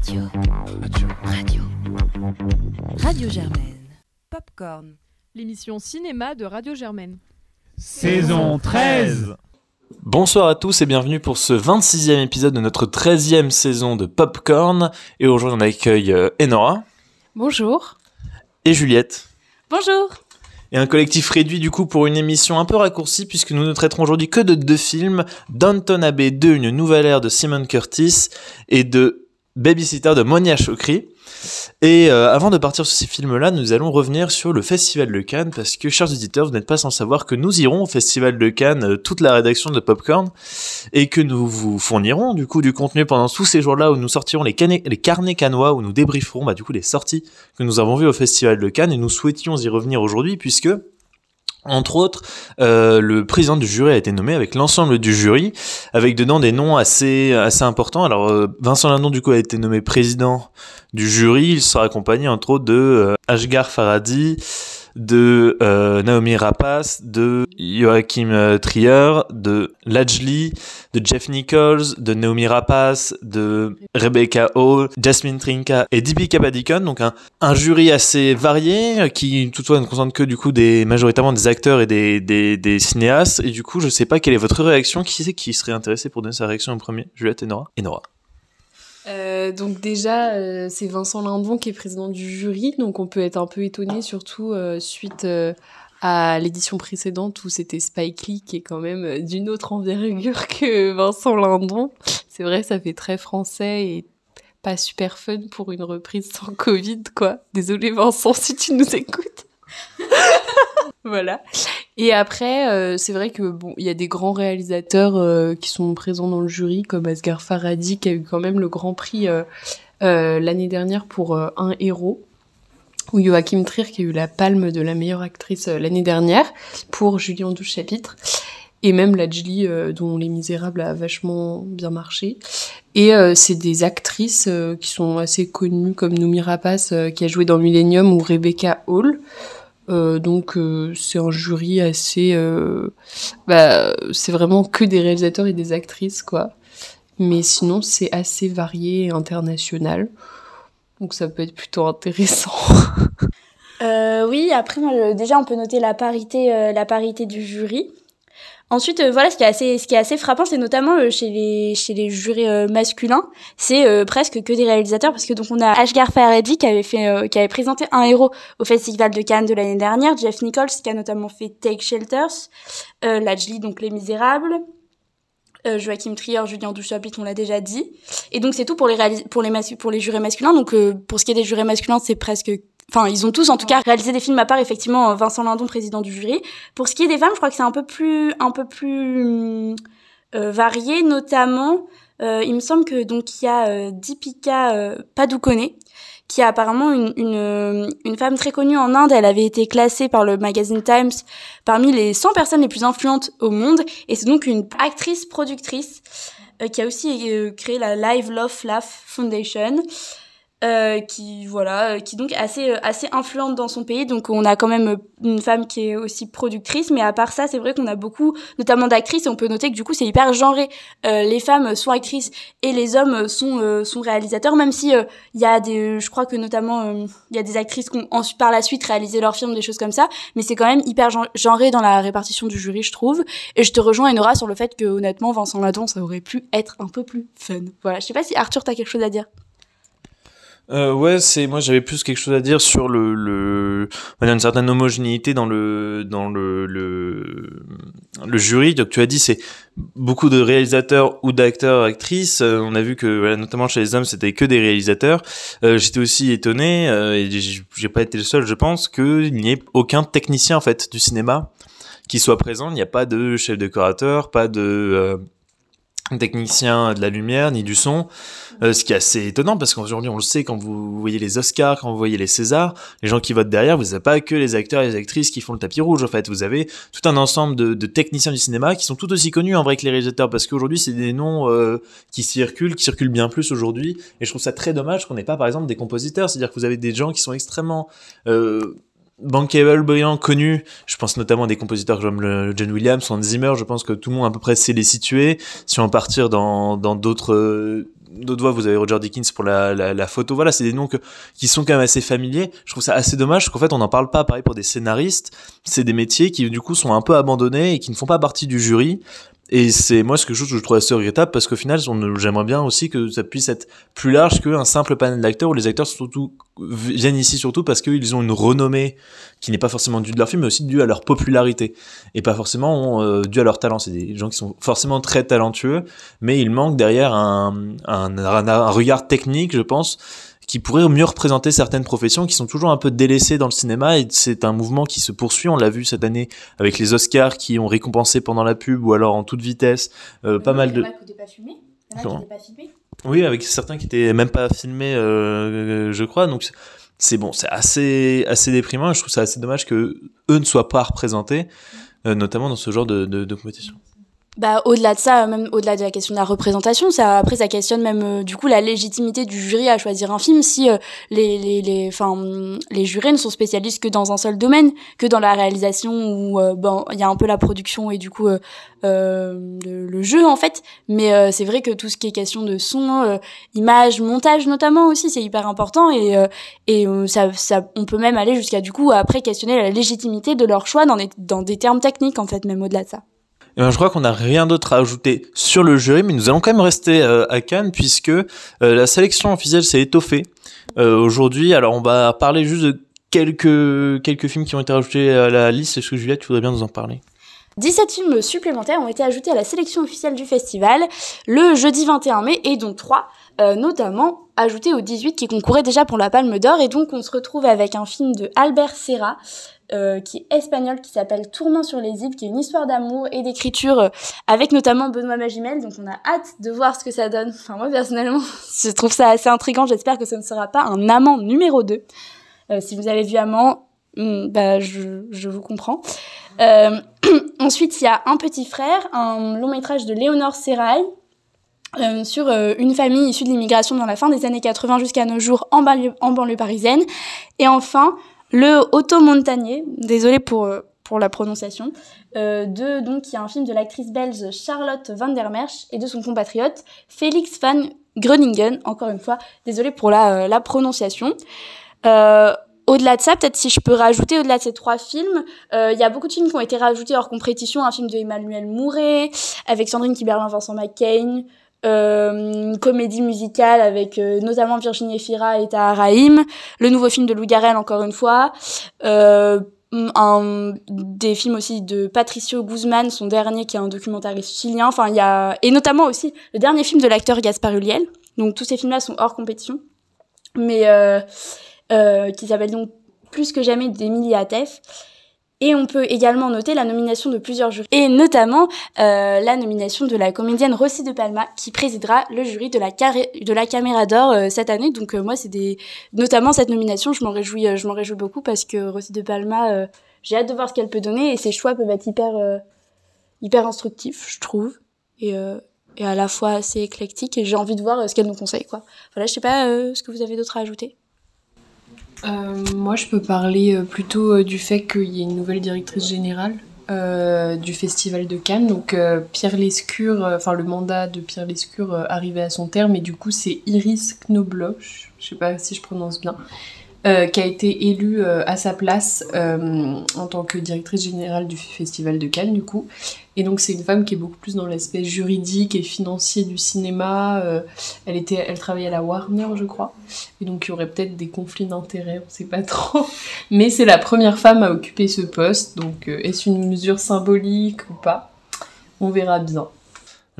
Radio. Radio. Radio Germaine. Popcorn, l'émission cinéma de Radio Germaine. Saison 13 Bonsoir à tous et bienvenue pour ce 26e épisode de notre 13e saison de Popcorn. Et aujourd'hui on accueille euh, Enora Bonjour. et Juliette. Bonjour. Et un collectif réduit du coup pour une émission un peu raccourcie puisque nous ne traiterons aujourd'hui que de deux films, Downton Abbey 2, une nouvelle ère de Simon Curtis et de Babysitter de Monia Chokri. Et euh, avant de partir sur ces films-là, nous allons revenir sur le Festival de Cannes parce que, chers auditeurs, vous n'êtes pas sans savoir que nous irons au Festival de Cannes, euh, toute la rédaction de Popcorn, et que nous vous fournirons du coup du contenu pendant tous ces jours-là où nous sortirons les, carnets cannois, où nous débrieferons bah, du coup les sorties que nous avons vues au Festival de Cannes et nous souhaitions y revenir aujourd'hui puisque entre autres, euh, le président du jury a été nommé avec l'ensemble du jury, avec dedans des noms assez importants. Alors euh, Vincent Lindon du coup a été nommé président du jury. Il sera accompagné entre autres de euh, Ashgar Farhadi, de euh, Naomi Rapace, de Joachim euh, Trier, de Lajli, de Jeff Nichols, de Naomi Rapace, de Rebecca Hall, Jasmine Trinka et Deepika Padikone. Donc un, jury assez varié euh, qui toutefois ne concentre que du coup des majoritairement des acteurs et des, cinéastes. Et du coup, je sais pas quelle est votre réaction. Qui c'est qui serait intéressé pour donner sa réaction en premier? Juliette et Et Nora. Euh, donc déjà, euh, c'est Vincent Lindon qui est président du jury, donc on peut être un peu étonné, surtout euh, suite à l'édition précédente où c'était Spike Lee qui est quand même d'une autre envergure que Vincent Lindon. C'est vrai, ça fait très français et pas super fun pour une reprise sans Covid, quoi. Désolé Vincent si tu nous écoutes. voilà. Et après, euh, c'est vrai que bon, il y a des grands réalisateurs euh, qui sont présents dans le jury, comme Asghar Farhadi, qui a eu quand même le Grand Prix euh, l'année dernière pour Un héros, ou Joachim Trier, qui a eu la palme de la meilleure actrice l'année dernière pour Julien 12 chapitres, et même Lajli, euh, dont Les Misérables a vachement bien marché. Et c'est des actrices qui sont assez connues, comme Noumi Rapace, qui a joué dans Millennium, ou Rebecca Hall. Euh, donc euh, c'est un jury assez euh, bah c'est vraiment que des réalisateurs et des actrices quoi. Mais sinon c'est assez varié et international. Donc ça peut être plutôt intéressant. Oui, après, déjà, on peut noter la parité, la parité du jury. Ensuite, euh, voilà, ce qui est assez, ce qui est assez frappant, c'est notamment euh, chez les, chez les jurés euh, masculins, c'est presque que des réalisateurs, parce que donc on a Ashgar Farhadi qui avait fait, qui avait présenté un héros au Festival de Cannes de l'année dernière, Jeff Nichols qui a notamment fait Take Shelters, euh, Lajli donc Les Misérables. Joachim Trier, Julien Douchapit, on l'a déjà dit. Et donc c'est tout pour les pour les pour les jurés masculins. Donc pour ce qui est des jurés masculins, c'est presque Enfin, ils ont tous en tout cas réalisé des films à part effectivement Vincent Lindon, président du jury. Pour ce qui est des femmes, je crois que c'est un peu plus un peu plus hum, euh, varié, notamment euh, il me semble que donc il y a euh, Deepika euh, Padukone qui est apparemment une, une, euh, une femme très connue en Inde. Elle avait été classée par le magazine Times parmi les 100 personnes les plus influentes au monde. Et c'est donc une actrice productrice euh, qui a aussi euh, créé la Live Love Laugh Foundation. Euh, qui voilà euh, qui donc assez euh, assez influente dans son pays. Donc on a quand même une femme qui est aussi productrice. Mais à part ça c'est vrai qu'on a beaucoup notamment d'actrices. Et on peut noter que du coup c'est hyper genré. Euh, les femmes sont actrices et les hommes sont euh, sont réalisateurs. Même si il y a des je crois que notamment il y a des actrices qui ont ensuite par la suite réalisé leurs films des choses comme ça. Mais c'est quand même hyper gen- genré dans la répartition du jury je trouve. Et je te rejoins Enora sur le fait que honnêtement Vincent Ladon ça aurait pu être un peu plus fun. Voilà. Je sais pas si Arthur t'as quelque chose à dire Euh, ouais, c'est moi j'avais plus quelque chose à dire sur le le on a une certaine homogénéité dans le dans le le le jury. Donc tu as dit c'est beaucoup de réalisateurs ou d'acteurs actrices. Euh, on a vu que voilà, notamment chez les hommes c'était que des réalisateurs. Euh, J'étais aussi étonné euh, et j'ai pas été le seul, je pense, qu'il n'y ait aucun technicien en fait du cinéma qui soit présent. Il n'y a pas de chef décorateur, pas de euh, technicien de la lumière ni du son. Euh, ce qui est assez étonnant parce qu'aujourd'hui on le sait quand vous voyez les Oscars, quand vous voyez les Césars, les gens qui votent derrière, vous n'avez pas que les acteurs et les actrices qui font le tapis rouge en fait, vous avez tout un ensemble de, de techniciens du cinéma qui sont tout aussi connus en vrai que les réalisateurs parce qu'aujourd'hui c'est des noms euh, qui circulent, qui circulent bien plus aujourd'hui et je trouve ça très dommage qu'on n'ait pas par exemple des compositeurs, c'est-à-dire que vous avez des gens qui sont extrêmement euh, bankable, brillant, connu. Je pense notamment à des compositeurs comme le John Williams, Hans Zimmer. Je pense que tout le monde à peu près sait les situer. Si on partir dans dans d'autres euh, d'autres voix, vous avez Roger Dickens pour la, photo. Voilà, c'est des noms qui sont quand même assez familiers. Je trouve ça assez dommage qu'en fait, on n'en parle pas. Pareil pour des scénaristes. C'est des métiers qui, du coup, sont un peu abandonnés et qui ne font pas partie du jury. Et c'est moi ce que je, trouve assez regrettable parce qu'au final, j'aimerais bien aussi que ça puisse être plus large qu'un simple panel d'acteurs où les acteurs surtout viennent ici surtout parce qu'ils ont une renommée qui n'est pas forcément due de leur film, mais aussi due à leur popularité et pas forcément euh, due à leur talent. C'est des gens qui sont forcément très talentueux, mais il manque derrière un, un regard technique, je pense, qui pourrait mieux représenter certaines professions qui sont toujours un peu délaissées dans le cinéma et c'est un mouvement qui se poursuit. On l'a vu cette année avec les Oscars qui ont récompensé pendant la pub ou alors en toute vitesse euh, pas mal de. Oui, avec certains qui étaient même pas filmés, euh, je crois. Donc c'est bon, c'est assez assez déprimant. Je trouve ça assez dommage que eux ne soient pas représentés, euh, notamment dans ce genre de, de, de compétition. Bah, au-delà de ça, même au-delà de la question de la représentation, ça après ça questionne même euh, du coup la légitimité du jury à choisir un film si euh, les les les enfin les jurés ne sont spécialistes que dans un seul domaine, que dans la réalisation où euh, bon il y a un peu la production et du coup euh, le, le jeu en fait, mais c'est vrai que tout ce qui est question de son, image, montage notamment aussi c'est hyper important et et ça ça on peut même aller jusqu'à du coup après questionner la légitimité de leur choix dans des dans des termes techniques en fait même au-delà de ça. Eh ben, je crois qu'on n'a rien d'autre à ajouter sur le jury, mais nous allons quand même rester euh, à Cannes puisque euh, la sélection officielle s'est étoffée euh, aujourd'hui. Alors on va parler juste de quelques films qui ont été rajoutés à la liste. Est-ce que Juliette, tu voudrais bien nous en parler? 17 films supplémentaires ont été ajoutés à la sélection officielle du festival le jeudi 21 mai et dont 3 euh, notamment ajoutés aux 18 qui concouraient déjà pour la Palme d'Or et donc on se retrouve avec un film de Albert Serra euh, qui est espagnol qui s'appelle Tourment sur les îles qui est une histoire d'amour et d'écriture euh, avec notamment Benoît Magimel donc on a hâte de voir ce que ça donne. Enfin moi personnellement je trouve ça assez intriguant j'espère que ce ne sera pas un amant numéro 2. Euh, si vous avez vu Amant, hmm, bah je, je vous comprends. Ensuite, il y a Un petit frère, un long métrage de Léonore Serrail sur une famille issue de l'immigration dans la fin des années 80 jusqu'à nos jours en banlieue, en banlieue parisienne. Et enfin, Le Auto Montagnier, désolé pour, euh, pour la prononciation, euh, de, donc, y a un film de l'actrice belge Charlotte van der Merch et de son compatriote Félix van Groningen, encore une fois, désolé pour la, euh, la prononciation. Euh, au-delà de ça, peut-être si je peux rajouter, au-delà de ces trois films, euh, il y a beaucoup de films qui ont été rajoutés hors compétition. Un film de Emmanuel Mouret, avec Sandrine Kiberlin, Vincent McCain, une comédie musicale avec euh, notamment Virginie Efira et Tahar Rahim, le nouveau film de Louis Garrel, encore une fois, euh, un, des films aussi de Patricio Guzman, son dernier qui est un documentariste chilien, enfin il y a, et notamment aussi le dernier film de l'acteur Gaspard Ulliel. Donc tous ces films-là sont hors compétition. Mais... Euh, euh, qui s'appelle donc Plus que jamais d'Emilie Atef. Et on peut également noter la nomination de plusieurs jurys, et notamment euh, la nomination de la comédienne Rossi de Palma, qui présidera le jury de la, Caméra d'Or euh, cette année. Donc euh, moi, c'est des, notamment cette nomination, je m'en réjouis, euh, je m'en réjouis beaucoup parce que Rossi de Palma, euh, j'ai hâte de voir ce qu'elle peut donner et ses choix peuvent être hyper, euh, hyper instructifs, je trouve, et, et à la fois assez éclectiques. Et j'ai envie de voir ce qu'elle nous conseille, quoi. Voilà, je sais pas ce que vous avez d'autre à ajouter. Euh, moi, je peux parler euh, plutôt euh, du fait qu'il y ait une nouvelle directrice générale du Festival de Cannes. Donc, Pierre Lescure, enfin, le mandat de Pierre Lescure arrivait à son terme, et du coup, c'est Iris Knobloch, je sais pas si je prononce bien, euh, qui a été élue euh, à sa place euh, en tant que directrice générale du Festival de Cannes, du coup. Et donc, c'est une femme qui est beaucoup plus dans l'aspect juridique et financier du cinéma. elle, était, elle travaillait à la Warner, je crois. Et donc il y aurait peut-être des conflits d'intérêts, on sait pas trop. Mais c'est la première femme à occuper ce poste, donc est-ce une mesure symbolique ou pas? On verra bien.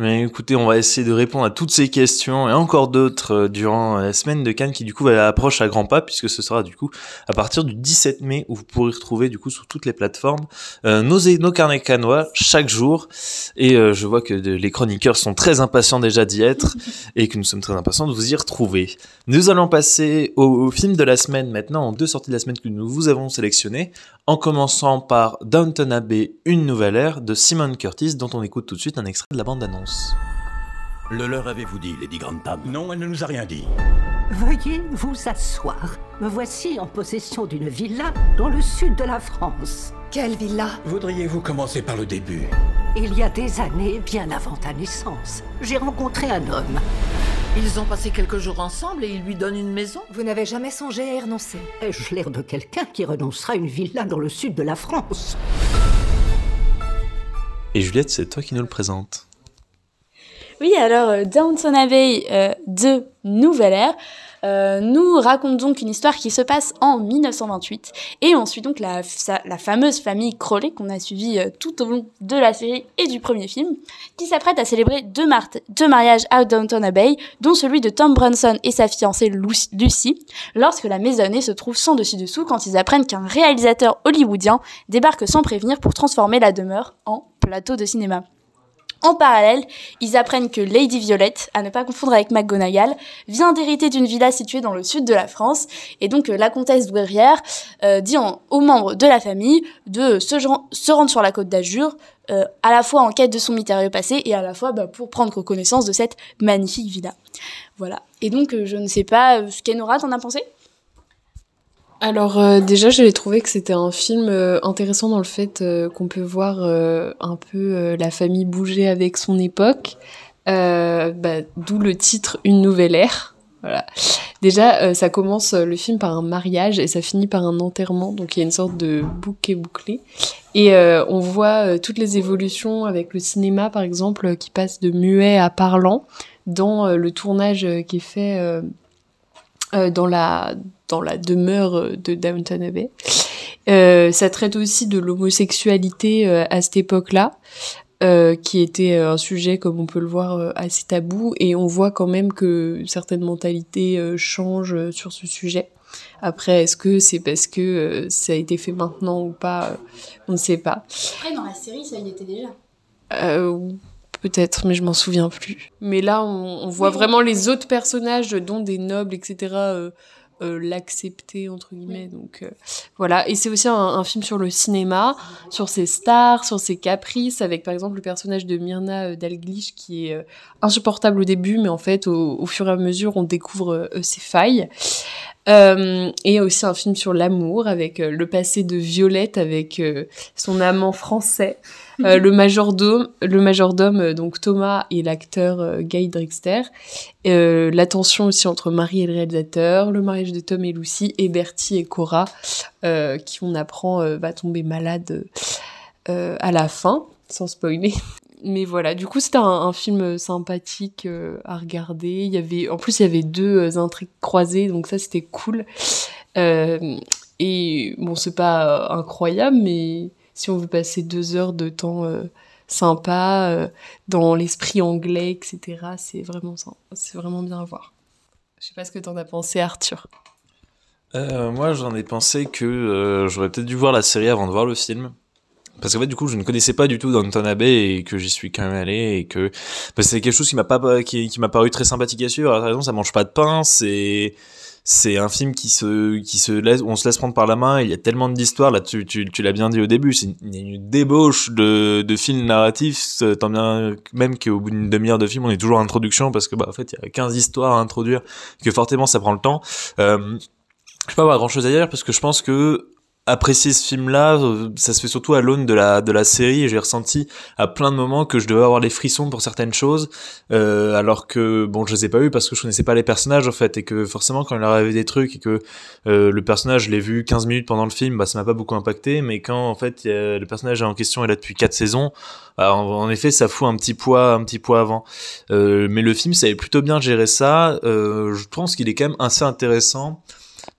Mais écoutez, on va essayer de répondre à toutes ces questions et encore d'autres euh, durant la semaine de Cannes qui du coup va approche à grands pas puisque ce sera du coup à partir du 17 mai où vous pourrez retrouver du coup sur toutes les plateformes euh, nos, nos carnets canois chaque jour et euh, je vois que de- les chroniqueurs sont très impatients déjà d'y être et que nous sommes très impatients de vous y retrouver. Nous allons passer au, au film de la semaine maintenant en deux sorties de la semaine que nous vous avons sélectionnées en commençant par Downton Abbey, une nouvelle ère de Simon Curtis dont on écoute tout de suite un extrait de la bande-annonce. Le leur avez-vous dit, Lady Grantham? Non, elle ne nous a rien dit. Veuillez vous asseoir. Me voici en possession d'une villa dans le sud de la France. Quelle villa? Voudriez-vous commencer par le début? Il y a des années, bien avant ta naissance, j'ai rencontré un homme. Ils ont passé quelques jours ensemble et il lui donne une maison? Vous n'avez jamais songé à y renoncer Ai-je l'air de quelqu'un qui renoncera à une villa dans le sud de la France? Et Juliette, c'est toi qui nous le présente. Oui, alors euh, Downton Abbey euh, de Nouvelle Ère euh, nous raconte donc une histoire qui se passe en 1928 et on suit donc la, fameuse famille Crowley qu'on a suivie euh, tout au long de la série et du premier film qui s'apprête à célébrer deux, mar- deux mariages à Downton Abbey dont celui de Tom Brunson et sa fiancée Lu- Lucy lorsque la maisonnée se trouve sans dessus dessous quand ils apprennent qu'un réalisateur hollywoodien débarque sans prévenir pour transformer la demeure en plateau de cinéma. En parallèle, ils apprennent que Lady Violette, à ne pas confondre avec McGonagall, vient d'hériter d'une villa située dans le sud de la France, et donc euh, la comtesse douairière euh, dit en- aux membres de la famille de se, rendre sur la côte d'Azur, euh, à la fois en quête de son mystérieux passé et à la fois bah, pour prendre connaissance de cette magnifique villa. Voilà. Et donc, je ne sais pas ce qu'Enora t'en a pensé? Alors euh, déjà, j'avais trouvé que c'était un film euh, intéressant dans le fait euh, qu'on peut voir un peu la famille bouger avec son époque, bah, d'où le titre Une nouvelle ère. Voilà. Déjà, ça commence le film par un mariage et ça finit par un enterrement, donc il y a une sorte de bouquet bouclé. Et on voit toutes les évolutions avec le cinéma, par exemple, qui passe de muet à parlant dans le tournage qui est fait dans la dans la demeure euh, de Downton Abbey. Euh, ça traite aussi de l'homosexualité euh, à cette époque-là, euh, qui était un sujet, comme on peut le voir, assez tabou, et on voit quand même que certaines mentalités changent sur ce sujet. Après, est-ce que c'est parce que ça a été fait maintenant ou pas On ne sait pas. Après, dans la série, ça y était déjà. Peut-être, mais je m'en souviens plus. Mais là, on, on voit vraiment les autres personnages, dont des nobles, etc., euh, l'accepter, entre guillemets. Donc euh, voilà. Et c'est aussi un, un film sur le cinéma, sur ses stars, sur ses caprices, avec par exemple le personnage de Myrna euh, Dalglish qui est insupportable au début, mais en fait, au, au fur et à mesure, on découvre ses failles. Euh, et aussi un film sur l'amour avec le passé de Violette avec son amant français, euh, le majordome, le majordome euh, donc Thomas et l'acteur euh, Guy Drixter, euh, la tension aussi entre Marie et le réalisateur, le mariage de Tom et Lucy et Bertie et Cora qui on apprend va tomber malade à la fin, sans spoiler. Mais voilà, du coup c'était un, film sympathique à regarder. Il y avait, en plus il y avait deux intrigues croisées, donc ça c'était cool. Et bon, c'est pas incroyable, mais si on veut passer deux heures de temps euh, sympa euh, dans l'esprit anglais, etc., c'est vraiment c'est vraiment bien à voir. Je sais pas ce que t'en as pensé, Arthur. Euh, moi, j'en ai pensé que euh, j'aurais peut-être dû voir la série avant de voir le film. Parce qu'en fait, du coup, je ne connaissais pas du tout Downton Abbey et que j'y suis quand même allé et que c'est quelque chose qui m'a pas qui, m'a paru très sympathique à suivre. Alors, par exemple, ça mange pas de pain, c'est c'est un film qui se qui se laisse on se laisse prendre par la main. Il y a tellement d'histoires là. Tu tu, tu l'as bien dit au début, c'est une, une débauche de de films narratifs. Tant bien même qu'au bout d'une demi-heure de film, on est toujours en introduction parce que bah en fait, il y a 15 histoires à introduire que fortement ça prend le temps. Euh, je peux pas avoir grand chose à dire parce que je pense que apprécier ce film-là, euh, ça se fait surtout à l'aune de la de la série j'ai ressenti à plein de moments que je devais avoir les frissons pour certaines choses, euh, alors que bon, je les ai pas eu parce que je connaissais pas les personnages en fait et que forcément quand il arrivait des trucs et que euh, le personnage je l'ai vu 15 minutes pendant le film, bah ça m'a pas beaucoup impacté, mais quand en fait a- le personnage en question est là depuis quatre saisons, bah, en, en effet ça fout un petit poids un petit poids avant. Euh, mais le film savait plutôt bien gérer ça. Euh, je pense qu'il est quand même assez intéressant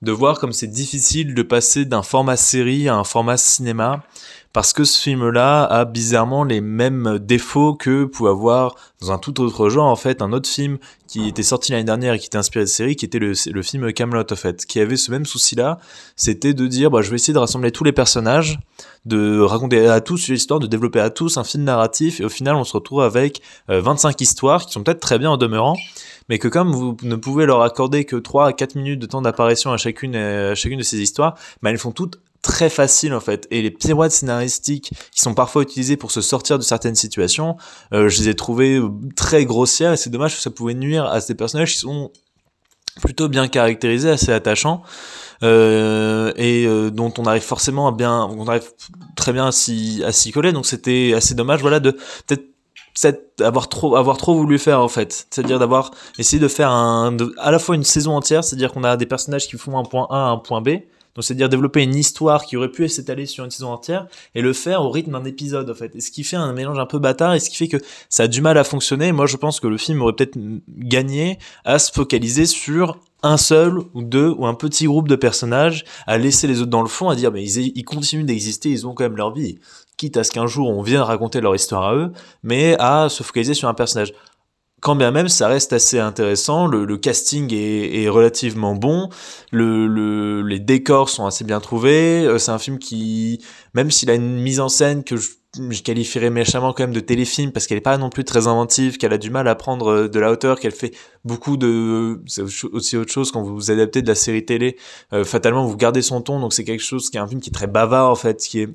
de voir comme c'est difficile de passer d'un format série à un format cinéma parce que ce film-là a bizarrement les mêmes défauts que pouvait avoir dans un tout autre genre en fait un autre film qui était sorti l'année dernière et qui était inspiré de série qui était le, film Camelot en fait qui avait ce même souci là c'était de dire bah je vais essayer de rassembler tous les personnages de raconter à tous l'histoire de développer à tous un film narratif et au final on se retrouve avec euh, 25 histoires qui sont peut-être très bien en demeurant mais que comme vous ne pouvez leur accorder que 3 à 4 minutes de temps d'apparition à chacune, euh, à chacune de ces histoires, bah, elles font toutes très faciles en fait. Et les pirouettes scénaristiques qui sont parfois utilisées pour se sortir de certaines situations, euh, je les ai trouvées très grossières et c'est dommage que ça pouvait nuire à ces personnages qui sont plutôt bien caractérisés, assez attachants. Euh, et euh, dont on arrive forcément à bien, on arrive très bien à s'y, à s'y coller. Donc c'était assez dommage, voilà, de peut-être peut-être avoir trop avoir trop voulu faire en fait. C'est-à-dire d'avoir essayé de faire à la fois une saison entière c'est-à-dire qu'on a des personnages qui font un point A à un point B. Donc c'est-à-dire développer une histoire qui aurait pu s'étaler sur une saison entière et le faire au rythme d'un épisode en fait. Et ce qui fait un mélange un peu bâtard et ce qui fait que ça a du mal à fonctionner moi je pense que le film aurait peut-être gagné à se focaliser sur un seul ou deux ou un petit groupe de personnages à laisser les autres dans le fond à dire mais ils, ils continuent d'exister ils ont quand même leur vie quitte à ce qu'un jour on vienne raconter leur histoire à eux mais à se focaliser sur un personnage. Quand bien même ça reste assez intéressant, le, casting est, relativement bon, le, le- les décors sont assez bien trouvés, euh, c'est un film qui, même s'il a une mise en scène que je, qualifierais méchamment quand même de téléfilm parce qu'elle est pas non plus très inventive, qu'elle a du mal à prendre euh, de la hauteur, qu'elle fait beaucoup de, c'est aussi autre chose quand vous vous adaptez de la série télé, euh, fatalement vous gardez son ton, donc c'est quelque chose qui est un film qui est très bavard en fait, qui est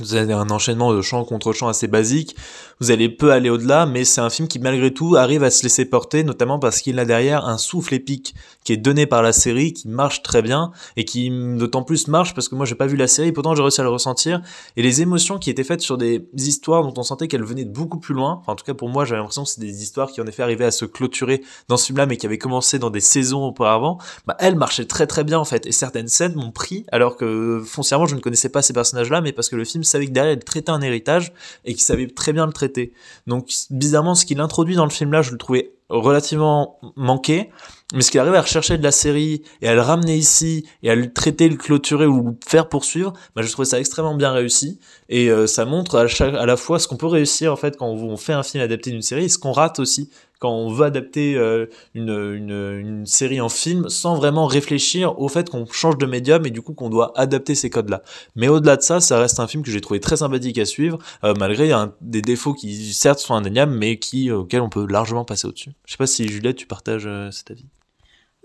vous avez un enchaînement de chant contre chant assez basique. Vous allez peu aller au-delà, mais c'est un film qui malgré tout arrive à se laisser porter, notamment parce qu'il a derrière un souffle épique qui est donné par la série, qui marche très bien et qui d'autant plus marche parce que moi j'ai pas vu la série, pourtant j'ai réussi à le ressentir. Et les émotions qui étaient faites sur des histoires dont on sentait qu'elles venaient de beaucoup plus loin. Enfin, en tout cas pour moi j'avais l'impression que c'est des histoires qui en effet arrivaient à se clôturer dans ce film-là, mais qui avaient commencé dans des saisons auparavant. Bah elles marchaient très très bien en fait. Et certaines scènes m'ont pris, alors que foncièrement je ne connaissais pas ces personnages-là, mais parce que le film savait que derrière il traitait un héritage et qu'il savait très bien le traiter. Donc bizarrement, ce qu'il introduit dans le film-là, je le trouvais relativement manqué, mais ce qu'il arrive à rechercher de la série et à le ramener ici et à le traiter, le clôturer ou le faire poursuivre, bah, je trouvais ça extrêmement bien réussi. Et euh, ça montre à, chaque, à la fois ce qu'on peut réussir en fait quand on fait un film adapté d'une série et ce qu'on rate aussi quand on veut adapter euh, une, une, une série en film sans vraiment réfléchir au fait qu'on change de médium et du coup qu'on doit adapter ces codes-là. Mais au-delà de ça, ça reste un film que j'ai trouvé très sympathique à suivre, euh, malgré des défauts qui certes sont indéniables, mais qui, euh, auxquels on peut largement passer au-dessus. Je sais pas si Juliette, tu partages euh, cet avis.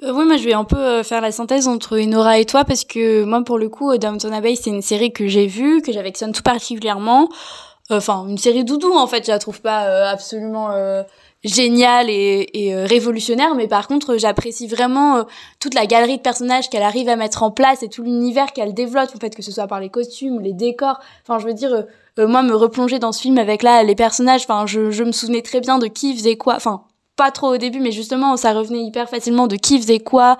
Euh, oui, moi je vais un peu faire la synthèse entre Nora et toi parce que moi pour le coup Downton Abbey c'est une série que j'ai vue, que j'affectionne tout particulièrement. Enfin une série doudou en fait, je la trouve pas euh, absolument euh, géniale et, euh, révolutionnaire, mais par contre j'apprécie vraiment toute la galerie de personnages qu'elle arrive à mettre en place et tout l'univers qu'elle développe en fait que ce soit par les costumes, les décors. Enfin je veux dire moi me replonger dans ce film avec là les personnages. Enfin je, je me souvenais très bien de qui faisait quoi. Enfin pas trop au début, mais justement, ça revenait hyper facilement de qui faisait quoi,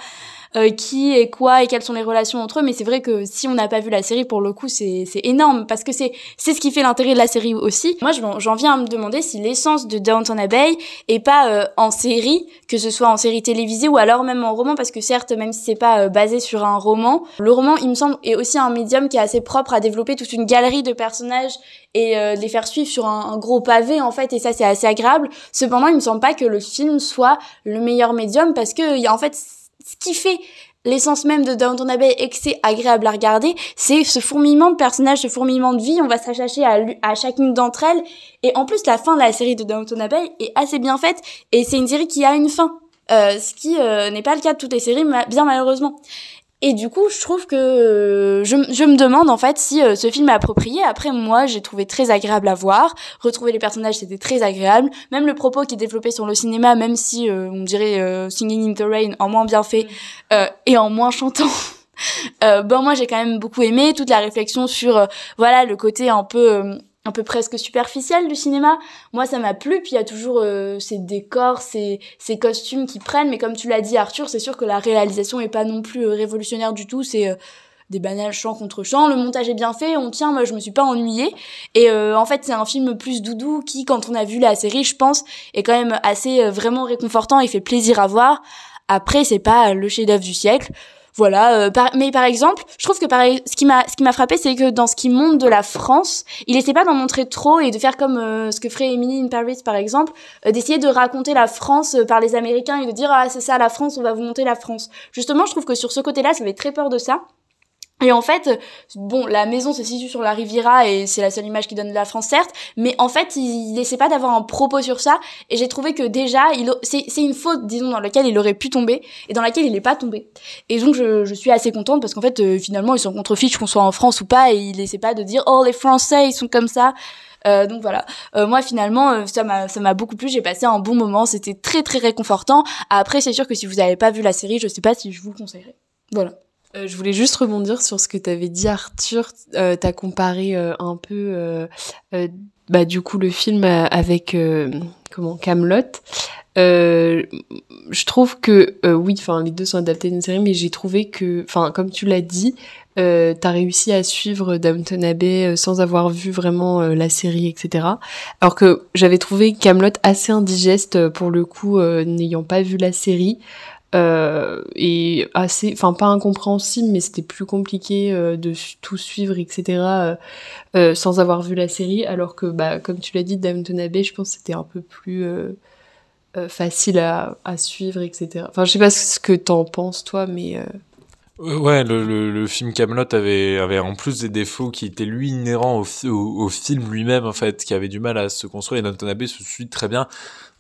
euh, qui et quoi et quelles sont les relations entre eux. Mais c'est vrai que si on n'a pas vu la série, pour le coup, c'est énorme parce que c'est ce qui fait l'intérêt de la série aussi. Moi, j'en viens à me demander si l'essence de Downton Abbey est pas euh, en série, que ce soit en série télévisée ou alors même en roman, parce que certes, même si c'est pas euh, basé sur un roman, le roman, il me semble, est aussi un médium qui est assez propre à développer toute une galerie de personnages et euh, de les faire suivre sur un, un gros pavé en fait et ça c'est assez agréable cependant il me semble pas que le film soit le meilleur médium parce que en fait ce qui fait l'essence même de Downton Abbey et que c'est agréable à regarder, c'est ce fourmillement de personnages, ce fourmillement de vie, on va s'attacher à, à chacune d'entre elles. Et en plus, la fin de la série de Downton Abbey est assez bien faite et c'est une série qui a une fin. Euh, ce qui euh, n'est pas le cas de toutes les séries, bien malheureusement. Et du coup, je trouve que euh, je, je me demande en fait si euh, ce film est approprié. Après, moi, j'ai trouvé très agréable à voir. Retrouver les personnages, c'était très agréable. Même le propos qui est développé sur le cinéma, même si euh, on dirait euh, Singing in the Rain en moins bien fait euh, et en moins chantant. Euh, bon, moi, j'ai quand même beaucoup aimé toute la réflexion sur voilà le côté un peu un peu presque superficiel du cinéma. Moi, ça m'a plu. Puis il y a toujours euh, ces décors, ces, ces costumes qui prennent. Mais comme tu l'as dit, Arthur, c'est sûr que la réalisation est pas non plus euh, révolutionnaire du tout. C'est euh, des banals chant contre chant. Le montage est bien fait, on tient. Moi, je me suis pas ennuyée. Et euh, en fait, c'est un film plus doudou qui, quand on a vu la série, je pense, est quand même assez euh, vraiment réconfortant et fait plaisir à voir. Après, c'est pas le chef-d'œuvre du siècle. Voilà, euh, par- mais par exemple, je trouve que par, ce qui m'a ce qui m'a frappé, c'est que dans ce qui montre de la France, il essaie pas d'en montrer trop et de faire comme euh, ce que ferait Emily in Paris par exemple, euh, d'essayer de raconter la France euh, par les Américains et de dire ah c'est ça la France, on va vous montrer la France. Justement, je trouve que sur ce côté-là, ça fait très peur de ça. Et en fait, bon, la maison se situe sur la Riviera et c'est la seule image qui donne de la France, certes, mais en fait, il il essaie pas d'avoir un propos sur ça. Et j'ai trouvé que déjà, c'est une faute, disons, dans laquelle il aurait pu tomber et dans laquelle il n'est pas tombé. Et donc, je, je suis assez contente parce qu'en fait, euh, finalement, ils s'en contrefichent qu'on soit en France ou pas et il essaie pas de dire, oh, les Français, ils sont comme ça. Euh, donc voilà, Euh, moi finalement euh, ça m'a ça m'a beaucoup plu, j'ai passé un bon moment, c'était très très réconfortant. Après c'est sûr que si vous avez pas vu la série, je sais pas si je vous le conseillerais. Voilà. Euh, je voulais juste rebondir sur ce que tu avais dit, Arthur. Euh, tu comparé euh, un peu euh, bah du coup le film avec comment Camelot. Je trouve que oui, enfin les deux sont adaptés d'une série, mais j'ai trouvé que, enfin comme tu l'as dit, euh, t'as réussi à suivre Downton Abbey sans avoir vu vraiment la série, etc. Alors que j'avais trouvé Camelot assez indigeste pour le coup, n'ayant pas vu la série. Euh, et assez, enfin pas incompréhensible, mais c'était plus compliqué euh, de tout suivre, etc. euh, euh, sans avoir vu la série. Alors que, bah, comme tu l'as dit, Downton Abbey, je pense que c'était un peu plus facile à, suivre, etc. Enfin, je sais pas ce que t'en penses toi, mais Ouais, le, le, le film Camelot avait, avait en plus des défauts qui étaient lui inhérents au, au, au film lui-même en fait, qui avait du mal à se construire. Et Downton Abbey se suit très bien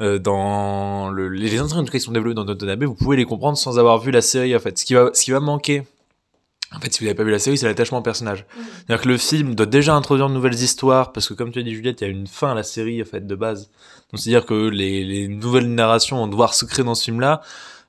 euh, dans le, les les intrigues en tout cas qui sont développées dans Downton Abbey. Vous pouvez les comprendre sans avoir vu la série en fait. Ce qui va, ce qui va manquer. En fait, si vous n'avez pas vu la série, c'est l'attachement au personnage. C'est-à-dire que le film doit déjà introduire de nouvelles histoires, parce que comme tu as dit Juliette, il y a une fin à la série en fait de base. Donc c'est-à-dire que les, les nouvelles narrations vont devoir se créer dans ce film-là.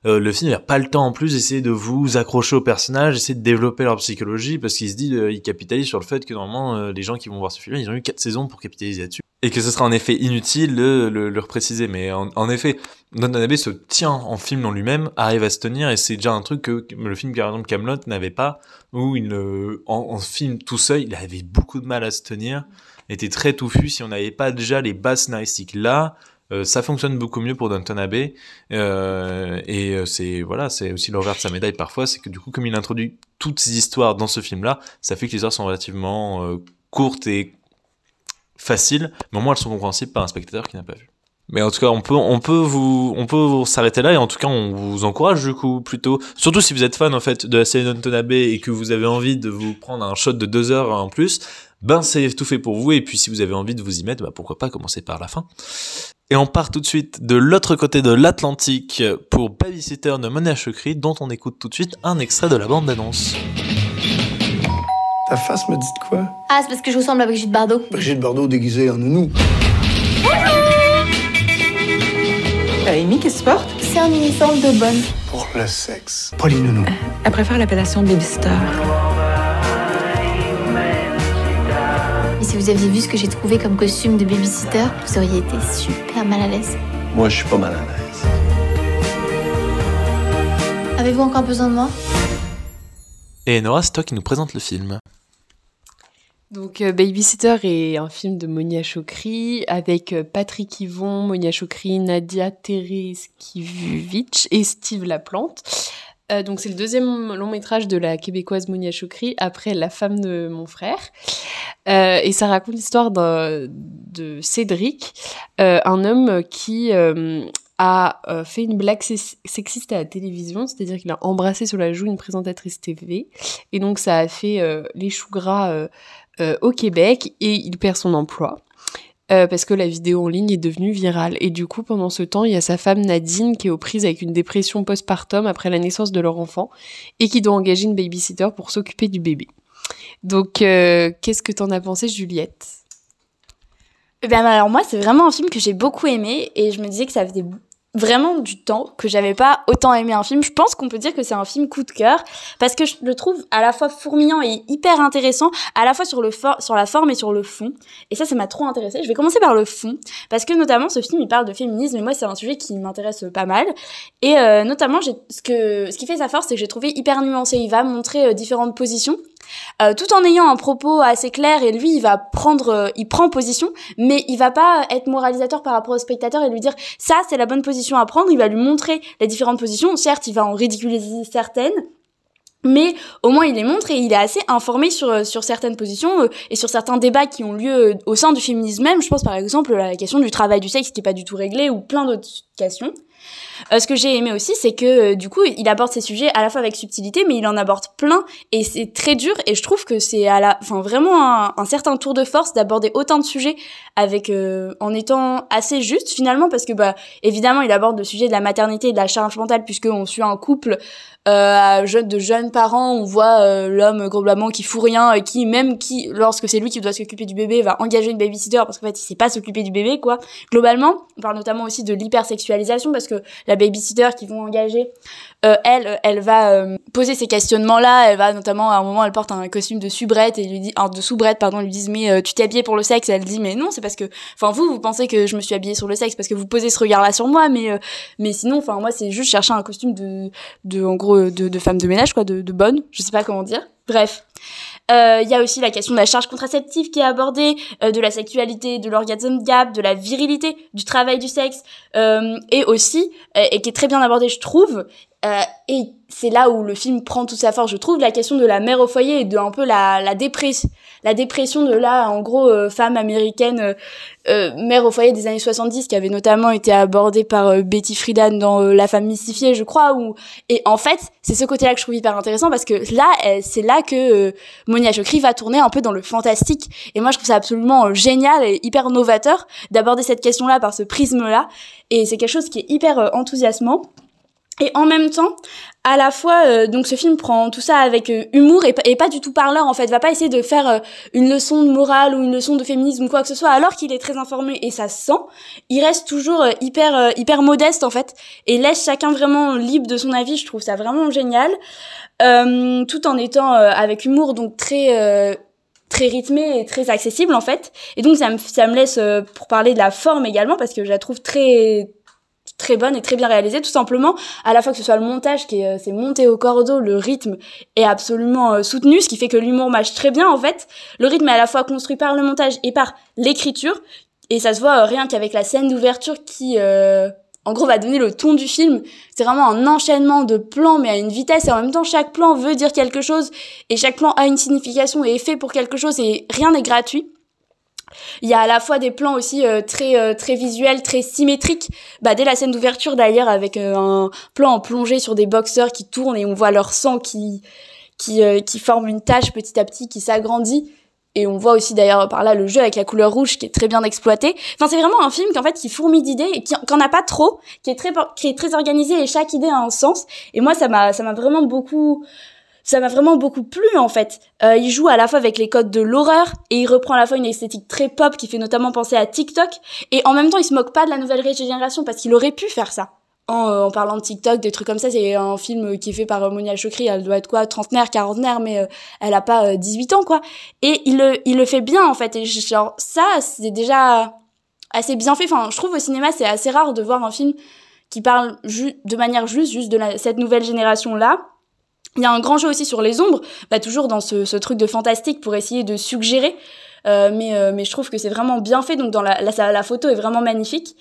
Euh, le film n'a pas le temps en plus d'essayer de vous accrocher aux personnages, essayer de développer leur psychologie, parce qu'il se dit, euh, il capitalise sur le fait que normalement euh, les gens qui vont voir ce film, ils ont eu quatre saisons pour capitaliser là-dessus, et que ce sera en effet inutile de le, le repréciser. Mais en, en effet, Abbey se tient en film en lui-même, arrive à se tenir, et c'est déjà un truc que le film par exemple Camelot n'avait pas, où en, en film tout seul, il avait beaucoup de mal à se tenir, était très touffu si on n'avait pas déjà les bases scénaristiques là. Euh, ça fonctionne beaucoup mieux pour Downton Abbey euh, et euh, c'est voilà c'est aussi l'envers de sa médaille parfois c'est que du coup comme il introduit toutes ces histoires dans ce film là ça fait que les histoires sont relativement courtes et faciles mais au moins elles sont compréhensibles par un spectateur qui n'a pas vu. Mais en tout cas on peut on peut vous on peut s'arrêter là et en tout cas on vous encourage du coup plutôt. Surtout si vous êtes fan en fait de la série Downton Abbey et que vous avez envie de vous prendre un shot de deux heures en plus ben c'est tout fait pour vous et puis si vous avez envie de vous y mettre bah, pourquoi pas commencer par la fin et on part tout de suite de l'autre côté de l'Atlantique pour Babysitter de Monet Chokri, dont on écoute tout de suite un extrait de la bande d'annonce. Ta face me dit de quoi? Ah, c'est parce que je ressemble à Brigitte Bardot. Brigitte Bardot déguisée en nounou. Amy, qu'est-ce que tu portes C'est un uniforme de bonne. Pour le sexe. Pas les nounous. Elle préfère l'appellation de babysitter. Si vous aviez vu ce que j'ai trouvé comme costume de babysitter, vous auriez été super mal à l'aise. Moi, je suis pas mal à l'aise. Avez-vous encore besoin de moi? Et Nora, c'est toi qui nous présente le film. Donc euh, Babysitter est un film de Monia Chokri avec euh, Patrick Yvon, Monia Chokri, Nadia Tereskivich et Steve Laplante. Euh, donc c'est le deuxième long métrage de la québécoise Monia Chokri après La femme de mon frère. Euh, et ça raconte l'histoire de Cédric, euh, un homme qui a fait une blague sex- sexiste à la télévision, c'est-à-dire qu'il a embrassé sur la joue une présentatrice TV. Et donc ça a fait les choux gras au Québec et il perd son emploi. Euh, parce que la vidéo en ligne est devenue virale. Et du coup, pendant ce temps, il y a sa femme Nadine qui est aux prises avec une dépression postpartum après la naissance de leur enfant et qui doit engager une babysitter pour s'occuper du bébé. Donc, euh, qu'est-ce que t'en as pensé, Juliette? Eh ben alors moi c'est vraiment un film que j'ai beaucoup aimé et je me disais que ça faisait vraiment du temps que j'avais pas autant aimé un film. Je pense qu'on peut dire que c'est un film coup de cœur parce que je le trouve à la fois fourmillant et hyper intéressant, à la fois sur le sur la forme et sur le fond. Et ça ça m'a trop intéressé. Je vais commencer par le fond parce que notamment ce film il parle de féminisme et moi c'est un sujet qui m'intéresse pas mal et euh, notamment ce que ce qui fait sa force c'est que j'ai trouvé hyper nuancé. Il va montrer euh, différentes positions euh, tout en ayant un propos assez clair et lui il va prendre euh, il prend position mais il va pas être moralisateur par rapport au spectateur et lui dire ça c'est la bonne position à prendre. Il va lui montrer les différentes positions. Certes il va en ridiculiser certaines mais au moins il les montre et il est assez informé sur euh, sur certaines positions euh, et sur certains débats qui ont lieu euh, au sein du féminisme même. Je pense par exemple à la question du travail du sexe qui est pas du tout réglée ou plein d'autres questions euh, ce que j'ai aimé aussi, c'est que euh, du coup, il aborde ces sujets à la fois avec subtilité, mais il en aborde plein et c'est très dur. Et je trouve que c'est à la, enfin vraiment un, certain tour de force d'aborder autant de sujets avec euh, en étant assez juste finalement, parce que bah évidemment, il aborde le sujet de la maternité et de la charge mentale puisque on suit un couple euh, de jeunes parents, on voit euh, l'homme globalement qui fout rien, qui même qui, lorsque c'est lui qui doit s'occuper du bébé, va engager une babysitter parce qu'en fait il sait pas s'occuper du bébé quoi. Globalement, on parle notamment aussi de l'hypersexualisation parce que la babysitter qu'ils vont engager, euh, elle, elle va euh, poser ces questionnements-là. Elle va notamment à un moment, elle porte un costume de soubrette et lui dit, un de soubrette, pardon, lui disent mais euh, tu t'es habillée pour le sexe? Et elle dit mais non, c'est parce que, enfin vous, vous pensez que je me suis habillée sur le sexe parce que vous posez ce regard-là sur moi, mais euh, mais sinon, enfin moi c'est juste chercher un costume de, de en gros de, de femme de ménage quoi, de, de bonne, je sais pas comment dire. Bref. Euh, Il y a aussi la question de la charge contraceptive qui est abordée, euh, de la sexualité, de l'orgasme gap, de la virilité, du travail du sexe, euh, et aussi, euh, et qui est très bien abordée, je trouve, euh, et c'est là où le film prend toute sa force, je trouve, la question de la mère au foyer et de un peu la, la la dépression de la, en gros, euh, femme américaine, euh, euh, mère au foyer des années 70, qui avait notamment été abordée par Betty Friedan dans La femme mystifiée, je crois, où, et en fait, c'est ce côté-là que je trouve hyper intéressant parce que là, c'est là que Monia Chokri va tourner un peu dans le fantastique. Et moi, je trouve ça absolument génial et hyper novateur d'aborder cette question-là par ce prisme-là. Et c'est quelque chose qui est hyper enthousiasmant. Et en même temps, à la fois, euh, donc ce film prend tout ça avec euh, humour et, pa- et pas du tout parleur en fait. Va pas essayer de faire euh, une leçon de morale ou une leçon de féminisme ou quoi que ce soit, alors qu'il est très informé et ça se sent. Il reste toujours euh, hyper hyper modeste en fait et laisse chacun vraiment libre de son avis. Je trouve ça vraiment génial, tout en étant avec humour, donc très très rythmé et très accessible en fait. Et donc ça me ça me laisse pour parler de la forme également parce que je la trouve très très bonne et très bien réalisée tout simplement à la fois que ce soit le montage qui est euh, monté au cordeau le rythme est absolument euh, soutenu ce qui fait que l'humour marche très bien en fait. Le rythme est à la fois construit par le montage et par l'écriture. Et ça se voit euh, rien qu'avec la scène d'ouverture qui euh, en gros va donner le ton du film. C'est vraiment un enchaînement de plans mais à une vitesse. Et en même temps chaque plan veut dire quelque chose. Et chaque plan a une signification et est fait pour quelque chose. Et rien n'est gratuit il y a à la fois des plans aussi euh, très euh, très visuels, très symétriques. Bah dès la scène d'ouverture d'ailleurs avec euh, un plan en plongée sur des boxeurs qui tournent et on voit leur sang qui qui qui forme une tache petit à petit qui s'agrandit et on voit aussi d'ailleurs par là le jeu avec la couleur rouge qui est très bien exploité. Enfin c'est vraiment un film qu'en fait qui fourmille d'idées et qui qu'en a pas trop, qui est très qui est très organisé et chaque idée a un sens et moi ça m'a ça m'a vraiment beaucoup ça m'a vraiment beaucoup plu en fait. Euh, il joue à la fois avec les codes de l'horreur et il reprend à la fois une esthétique très pop qui fait notamment penser à TikTok et en même temps il se moque pas de la nouvelle génération parce qu'il aurait pu faire ça. En, euh, en parlant de TikTok, des trucs comme ça, c'est un film qui est fait par euh, Monia Chokri, elle doit être quoi, trentenaire, quarantenaire, mais euh, elle a pas euh, 18 ans quoi. Et il le, il le fait bien en fait, et genre ça c'est déjà assez bien fait. Enfin, je trouve au cinéma c'est assez rare de voir un film qui parle de manière juste, juste de la- cette nouvelle génération là. Il y a un grand jeu aussi sur les ombres, bah, toujours dans ce, ce truc de fantastique pour essayer de suggérer. Euh, mais, euh, mais je trouve que c'est vraiment bien fait, donc dans la, la, la photo est vraiment magnifique.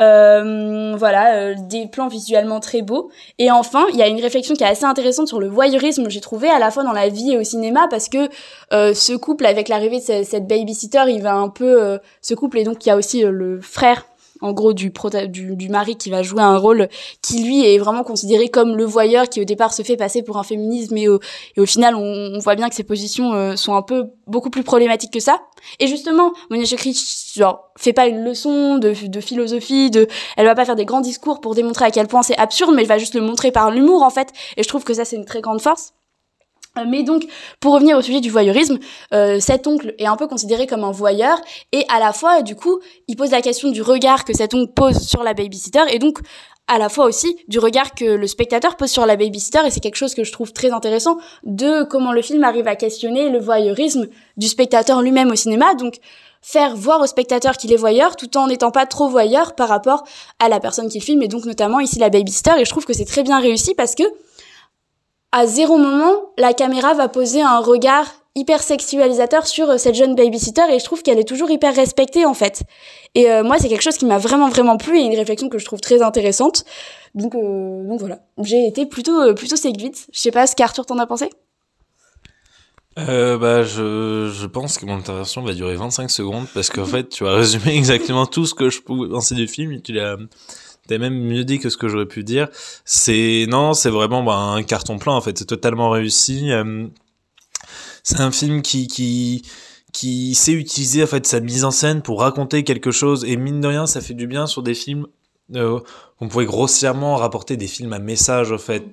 Euh, voilà, euh, des plans visuellement très beaux. Et enfin, il y a une réflexion qui est assez intéressante sur le voyeurisme, j'ai trouvé à la fois dans la vie et au cinéma, parce que euh, ce couple, avec l'arrivée de cette, babysitter, il va un peu... euh, ce couple, et donc il y a aussi le frère en gros du, du du mari qui va jouer un rôle qui lui est vraiment considéré comme le voyeur qui au départ se fait passer pour un féminisme et au, et au final on, on voit bien que ses positions euh, sont un peu beaucoup plus problématiques que ça. Et justement Monia Chokri genre fait pas une leçon de, de philosophie de elle va pas faire des grands discours pour démontrer à quel point c'est absurde mais elle va juste le montrer par l'humour en fait. Et je trouve que ça c'est une très grande force mais donc, pour revenir au sujet du voyeurisme, euh, cet oncle est un peu considéré comme un voyeur, et à la fois, du coup, il pose la question du regard que cet oncle pose sur la babysitter, et donc, à la fois aussi, du regard que le spectateur pose sur la babysitter, et c'est quelque chose que je trouve très intéressant, de comment le film arrive à questionner le voyeurisme du spectateur lui-même au cinéma, donc faire voir au spectateur qu'il est voyeur tout en n'étant pas trop voyeur par rapport à la personne qu'il filme et donc notamment ici la babysitter et je trouve que c'est très bien réussi parce que à zéro moment, la caméra va poser un regard hyper sexualisateur sur euh, cette jeune babysitter et je trouve qu'elle est toujours hyper respectée en fait. Et euh, moi, c'est quelque chose qui m'a vraiment vraiment plu et une réflexion que je trouve très intéressante. Donc, euh, donc voilà, j'ai été plutôt euh, plutôt séduite. Je sais pas ce qu'Arthur t'en a pensé? Euh, bah, je, je pense que mon intervention va durer 25 secondes parce qu'en fait, tu as résumé exactement tout ce que je pouvais penser du film et tu l'as, t'as même mieux dit que ce que j'aurais pu dire. C'est, non, c'est vraiment bah, un carton plein en fait. C'est totalement réussi. Euh, c'est un film qui, qui, qui sait utiliser en fait sa mise en scène pour raconter quelque chose et mine de rien, ça fait du bien sur des films. Euh, on pourrait grossièrement rapporter des films à message en fait.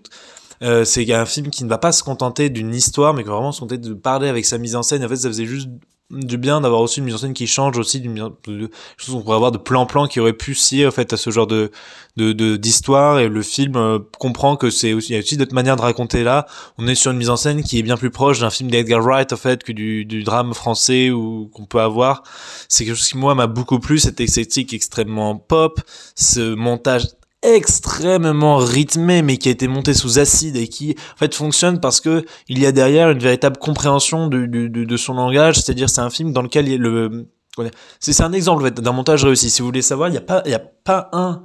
Euh, c'est un film qui ne va pas se contenter d'une histoire, mais qui va vraiment se contenter de parler avec sa mise en scène. En fait, ça faisait juste du bien d'avoir aussi une mise en scène qui change aussi d'une de, de- choses qu'on pourrait avoir de plan-plan qui aurait pu scier en fait à ce genre de de de- d'histoire. Et le film euh, comprend que c'est aussi il y a aussi d'autres manières de raconter là. On est sur une mise en scène qui est bien plus proche d'un film d'Edgar Wright en fait que du, du drame français ou qu'on peut avoir. C'est quelque chose qui moi m'a beaucoup plu. Cette esthétique extrêmement pop ce montage extrêmement rythmé mais qui a été monté sous acide et qui en fait fonctionne parce que il y a derrière une véritable compréhension du, de son langage. C'est-à-dire c'est un film dans lequel il y a le c'est un exemple en fait, d'un montage réussi. Si vous voulez savoir il n'y a pas y a pas un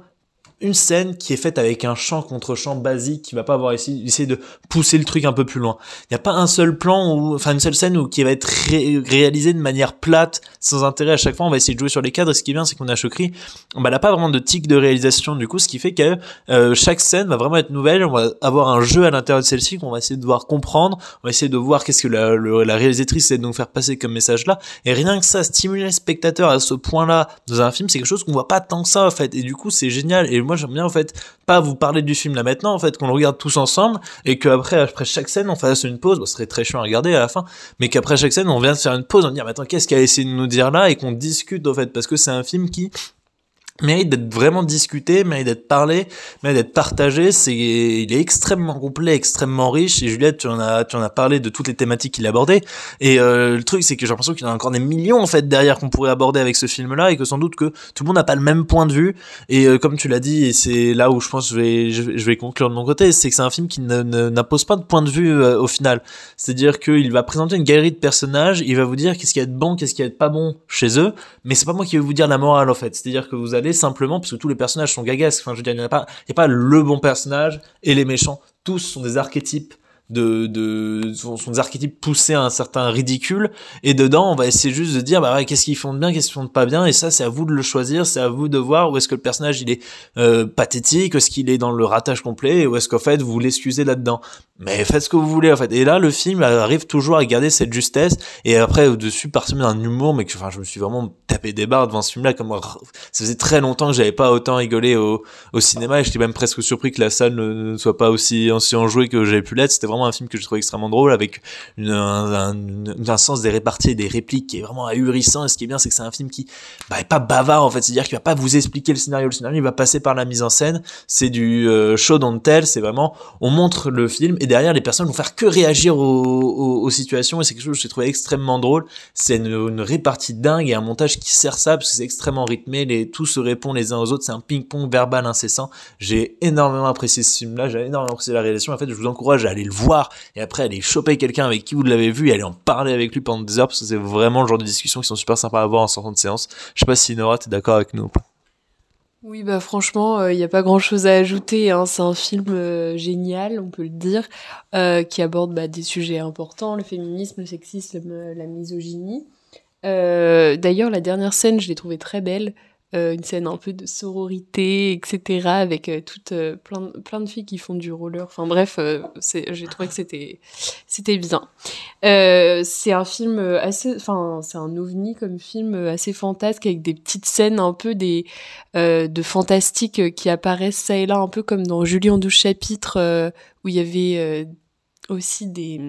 une scène qui est faite avec un chant contre chant basique qui va pas avoir essayé, essayé de pousser le truc un peu plus loin. Il n'y a pas un seul plan ou enfin une seule scène où qui va être ré- réalisée de manière plate, sans intérêt à chaque fois. On va essayer de jouer sur les cadres. Et ce qui est bien, c'est qu'on a Chokri, bah, elle pas vraiment de tic de réalisation du coup, ce qui fait que euh, chaque scène va vraiment être nouvelle. On va avoir un jeu à l'intérieur de celle-ci qu'on va essayer de devoir comprendre. On va essayer de voir qu'est-ce que la réalisatrice essaie de nous faire passer comme message là. Et rien que ça, stimuler le spectateur à ce point-là dans un film, c'est quelque chose qu'on voit pas tant que ça en fait. Et du coup, c'est génial. Et moi, j'aime bien en fait pas vous parler du film là maintenant en fait, qu'on le regarde tous ensemble et qu'après après chaque scène on fasse une pause. Ce serait très chiant à regarder à la fin, mais qu'après chaque scène on vient de faire une pause, on dit mais attends qu'est-ce qu'elle a essayé de nous dire là et qu'on discute en fait parce que c'est un film qui mérite d'être vraiment discuté, mérite d'être parlé, mérite d'être partagé. C'est, il est extrêmement complet, extrêmement riche. Et Juliette, tu en as, tu en as parlé de toutes les thématiques qu'il abordait. Et euh, le truc, c'est que j'ai l'impression qu'il y en a encore des millions en fait derrière qu'on pourrait aborder avec ce film-là, et que sans doute que tout le monde n'a pas le même point de vue. Et euh, comme tu l'as dit, et c'est là où je pense que je vais, je vais, conclure de mon côté, c'est que c'est un film qui n'impose pas de point de vue euh, au final. C'est-à-dire qu'il va présenter une galerie de personnages, il va vous dire qu'est-ce qui est bon, qu'est-ce qui est pas bon chez eux, mais c'est pas moi qui vais vous dire la morale. C'est-à-dire que vous allez simplement, parce que tous les personnages sont gagasques, enfin je veux dire, il n'y a pas, il y a pas le bon personnage et les méchants. Tous sont des archétypes de, de sont, des archétypes poussés à un certain ridicule. Et dedans on va essayer juste de dire bah ouais, qu'est-ce qu'ils font de bien qu'est-ce qu'ils font de pas bien. Et ça c'est à vous de le choisir. C'est à vous de voir où est-ce que le personnage il est euh, pathétique est-ce qu'il est dans le ratage complet ou est-ce qu'en fait vous l'excusez là-dedans. Mais faites ce que vous voulez en fait. Et là le film arrive toujours à garder cette justesse. Et après au dessus parsemé d'un humour mais que enfin je me suis vraiment tapé des barres devant ce film là comme ça faisait très longtemps que j'avais pas autant rigolé au, cinéma et j'étais même presque surpris que la salle ne, soit pas aussi aussi enjouée que j'avais pu l'être. C'était vraiment un film que je trouvais extrêmement drôle avec un, sens des réparties et des répliques qui est vraiment ahurissant. Et ce qui est bien c'est que c'est un film qui bah, est pas bavard en fait. C'est à dire qu'il va pas vous expliquer le scénario. Le scénario il va passer par la mise en scène. C'est du euh, show don't tell. C'est vraiment on montre le film et derrière les personnes vont faire que réagir aux situations. Et c'est quelque chose que j'ai trouvé extrêmement drôle. C'est une, une répartie dingue et un montage qui sert ça parce que c'est extrêmement rythmé les tout se répond les uns aux autres c'est un ping pong verbal incessant j'ai énormément apprécié ce film là j'ai énormément apprécié la réalisation en fait je vous encourage à aller le voir et après aller choper quelqu'un avec qui vous l'avez vu et aller en parler avec lui pendant des heures parce que c'est vraiment le genre de discussions qui sont super sympas à avoir en sortant de séance je sais pas si Nora t'es d'accord avec nous Oui, bah franchement, il n'y a pas grand-chose à ajouter. Hein. C'est un film euh, génial, on peut le dire, euh, qui aborde bah, des sujets importants, le féminisme, le sexisme, euh, la misogynie. Euh, D'ailleurs, la dernière scène, je l'ai trouvée très belle. Euh, une scène un peu de sororité, etc., avec euh, toutes plein, de- plein de filles qui font du roller. Enfin bref, j'ai trouvé que c'était c'était bien. C'est un film assez, enfin c'est un ovni comme film assez fantasque avec des petites scènes un peu des de fantastique qui apparaissent ça et là un peu comme dans Julie en 12 chapitres où il y avait aussi des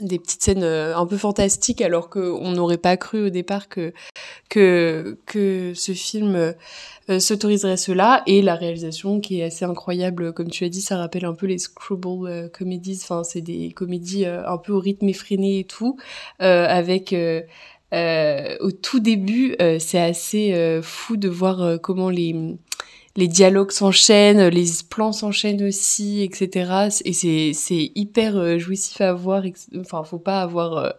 des petites scènes euh, un peu fantastiques alors qu'on n'aurait pas cru au départ que que que ce film euh, s'autoriserait cela. Et la réalisation qui est assez incroyable comme tu as dit ça rappelle un peu les screwball euh, comedies. Enfin c'est des comédies euh, un peu au rythme effréné et tout avec au tout début c'est assez fou de voir comment les les dialogues s'enchaînent, les plans s'enchaînent aussi, etc. Et c'est c'est hyper euh, jouissif à voir. Enfin, faut pas avoir euh,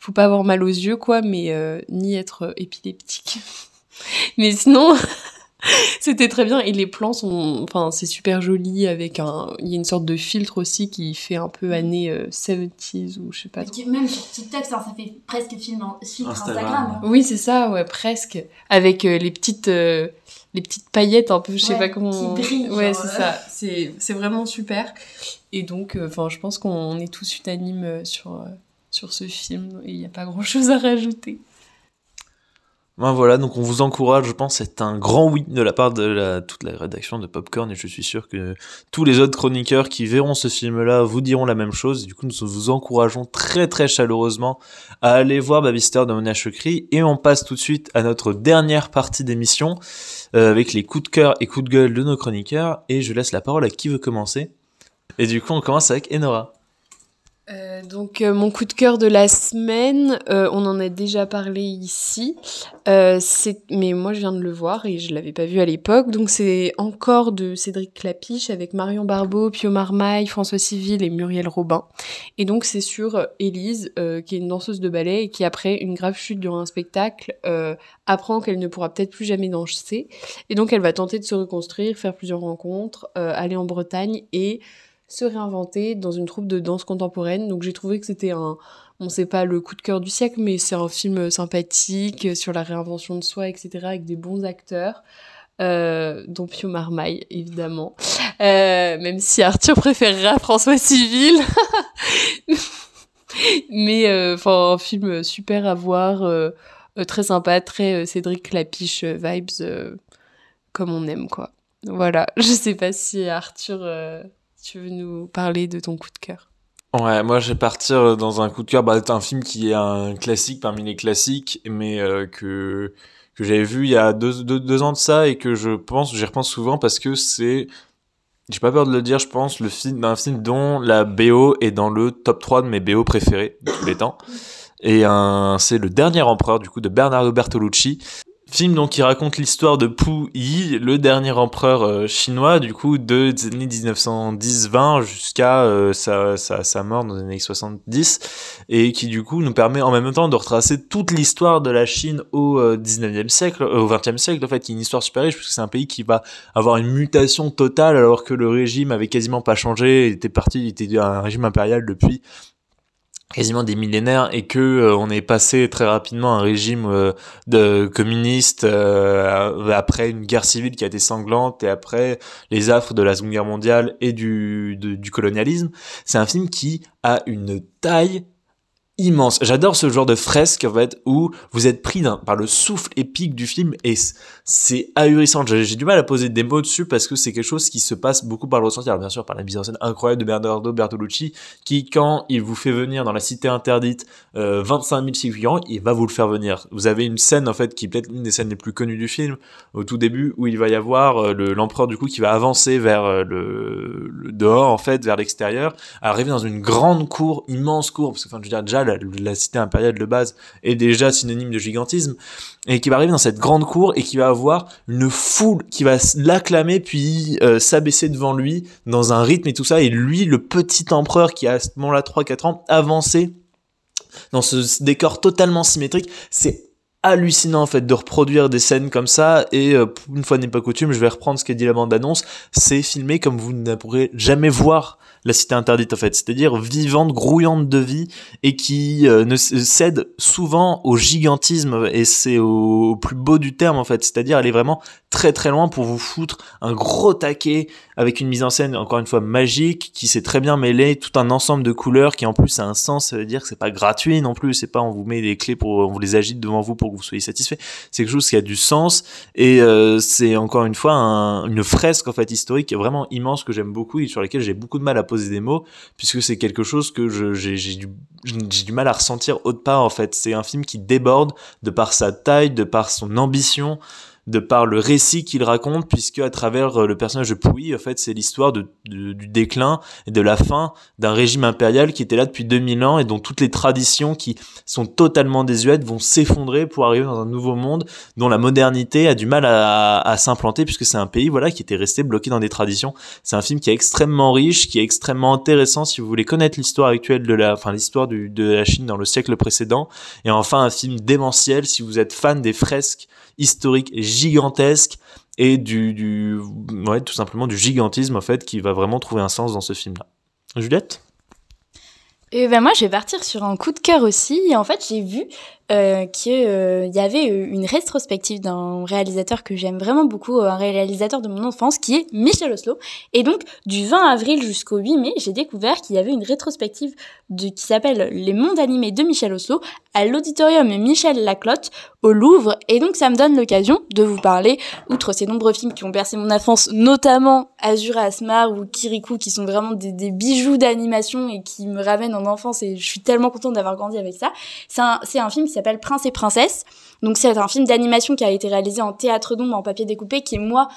faut pas avoir mal aux yeux, quoi, mais euh, ni être euh, épileptique. mais sinon, c'était très bien. Et les plans sont, enfin, c'est super joli avec un, il y a une sorte de filtre aussi qui fait un peu années euh, 70s ou je sais pas. trop. Même sur TikTok, ça, ça fait presque film, filtre Instagram. Instagram. Oui, c'est ça, ouais, presque. Avec euh, les petites, euh, les petites paillettes un peu, je sais Ouais, pas comment. qui brillent, Ouais, c'est euh. ça. C'est, c'est vraiment super. Et donc, euh, enfin, je pense qu'on est tous unanimes euh, sur, euh, sur ce film. Et il n'y a pas grand chose à rajouter. Ben voilà, donc on vous encourage, je pense, c'est un grand oui de la part de la, toute la rédaction de Popcorn et je suis sûr que tous les autres chroniqueurs qui verront ce film-là vous diront la même chose. Du coup, nous vous encourageons très très chaleureusement à aller voir Babyster de Chokri et on passe tout de suite à notre dernière partie d'émission euh, avec les coups de cœur et coups de gueule de nos chroniqueurs et je laisse la parole à qui veut commencer. Et du coup, on commence avec Enora. Euh, donc euh, mon coup de cœur de la semaine, euh, on en a déjà parlé ici, euh, mais moi je viens de le voir et je l'avais pas vu à l'époque, donc c'est encore de Cédric Clapiche avec Marion Barbeau, Pio Marmaille, François Civil et Muriel Robin, et donc c'est sur euh, Élise qui est une danseuse de ballet et qui après une grave chute durant un spectacle apprend qu'elle ne pourra peut-être plus jamais danser, et donc elle va tenter de se reconstruire, faire plusieurs rencontres, aller en Bretagne et se réinventer dans une troupe de danse contemporaine. Donc j'ai trouvé que c'était un, on sait pas le coup de cœur du siècle, mais c'est un film sympathique sur la réinvention de soi, etc., avec des bons acteurs. Euh, dont Pio Marmaille, évidemment. Euh, même si Arthur préférera François Civil. mais euh, enfin, un film super à voir, très sympa, très Cédric Clapiche vibes, comme on aime, quoi. Voilà, je sais pas si Arthur tu veux nous parler de ton coup de cœur? Ouais, moi je vais partir dans un coup de cœur. Bah, c'est un film qui est un classique parmi les classiques, mais euh, que que j'avais vu il y a deux, deux, ans de ça et que je pense, j'y repense souvent parce que c'est, j'ai pas peur de le dire, je pense, le film d'un film dont la BO est dans le top 3 de mes BO préférés de tous les temps. Et un, c'est le dernier empereur du coup de Bernardo Bertolucci. Film donc qui raconte l'histoire de Pu Yi, le dernier empereur euh, chinois du coup de des années 1910-20 jusqu'à euh, sa, mort dans les années 70 et qui du coup nous permet en même temps de retracer toute l'histoire de la Chine au euh, 19e siècle, au 20e siècle en fait, qui est une histoire super riche puisque c'est un pays qui va avoir une mutation totale alors que le régime avait quasiment pas changé, il était parti, il était un régime impérial depuis quasiment des millénaires et que euh, on est passé très rapidement à un régime euh, de communiste euh, après une guerre civile qui a été sanglante et après les affres de la Seconde Guerre mondiale et du, du colonialisme. C'est un film qui a une taille immense. J'adore ce genre de fresque en fait où vous êtes pris par le souffle épique du film et c'est ahurissant. J'ai du mal à poser des mots dessus parce que c'est quelque chose qui se passe beaucoup par le ressenti. Alors bien sûr par la mise en scène incroyable de Bernardo Bertolucci qui quand il vous fait venir dans la cité interdite euh, 25 000 figurants, il va vous le faire venir. Vous avez une scène en fait qui est peut-être une des scènes les plus connues du film au tout début où il va y avoir euh, l'empereur du coup qui va avancer vers euh, le, le, dehors en fait vers l'extérieur, arriver dans une grande cour, immense cour parce que enfin je veux dire déjà la, cité impériale de base est déjà synonyme de gigantisme, et qui va arriver dans cette grande cour et qui va avoir une foule qui va l'acclamer puis euh, s'abaisser devant lui dans un rythme et tout ça, et lui, le petit empereur qui a à ce moment-là 3-4 ans, avancer dans ce décor totalement symétrique, c'est hallucinant en fait de reproduire des scènes comme ça et euh, une fois n'est pas coutume je vais reprendre ce qu'a dit la bande annonce c'est filmé comme vous ne pourrez jamais voir la cité interdite en fait, c'est-à-dire vivante, grouillante de vie et qui euh, ne cède souvent au gigantisme et c'est au, au, plus beau du terme en fait, c'est-à-dire elle est vraiment très très loin pour vous foutre un gros taquet avec une mise en scène encore une fois magique qui s'est très bien mêlé tout un ensemble de couleurs qui en plus a un sens, ça veut dire que c'est pas gratuit non plus, c'est pas on vous met les clés pour on vous les agite devant vous pour que vous soyez satisfait, c'est quelque chose qui a du sens. Et euh, c'est encore une fois un, une fresque en fait historique vraiment immense que j'aime beaucoup et sur laquelle j'ai beaucoup de mal à poser des mots puisque c'est quelque chose que j'ai du, du mal à ressentir autre part en fait. C'est un film qui déborde de par sa taille de par son ambition de par le récit qu'il raconte, puisque à travers le personnage de Pouilly, en fait, c'est l'histoire de, du déclin et de la fin d'un régime impérial qui était là depuis 2000 ans et dont toutes les traditions qui sont totalement désuètes vont s'effondrer pour arriver dans un nouveau monde dont la modernité a du mal à, à s'implanter puisque c'est un pays, voilà, qui était resté bloqué dans des traditions. C'est un film qui est extrêmement riche, qui est extrêmement intéressant si vous voulez connaître l'histoire actuelle de la, enfin, l'histoire de la Chine dans le siècle précédent. Et enfin, un film démentiel si vous êtes fan des fresques historique gigantesque et du, tout simplement du gigantisme en fait qui va vraiment trouver un sens dans ce film là. Juliette? Et ben moi, je vais partir sur un coup de cœur aussi. Et en fait, j'ai vu euh, qu'il euh, y avait une rétrospective d'un réalisateur que j'aime vraiment beaucoup, un réalisateur de mon enfance, qui est Michel Oslo. Et donc, du 20 avril jusqu'au 8 mai, j'ai découvert qu'il y avait une rétrospective de, qui s'appelle Les mondes animés de Michel Oslo à l'auditorium Michel Laclotte au Louvre. Et donc, ça me donne l'occasion de vous parler, outre ces nombreux films qui ont bercé mon enfance, notamment Azur Asmar ou Kirikou, qui sont vraiment des, bijoux d'animation et qui me ramènent en enfance. Et je suis tellement contente d'avoir grandi avec ça. C'est un, un film qui s'appelle Prince et Princesse. Donc, c'est un film d'animation qui a été réalisé en théâtre d'ombre, en papier découpé, qui est moi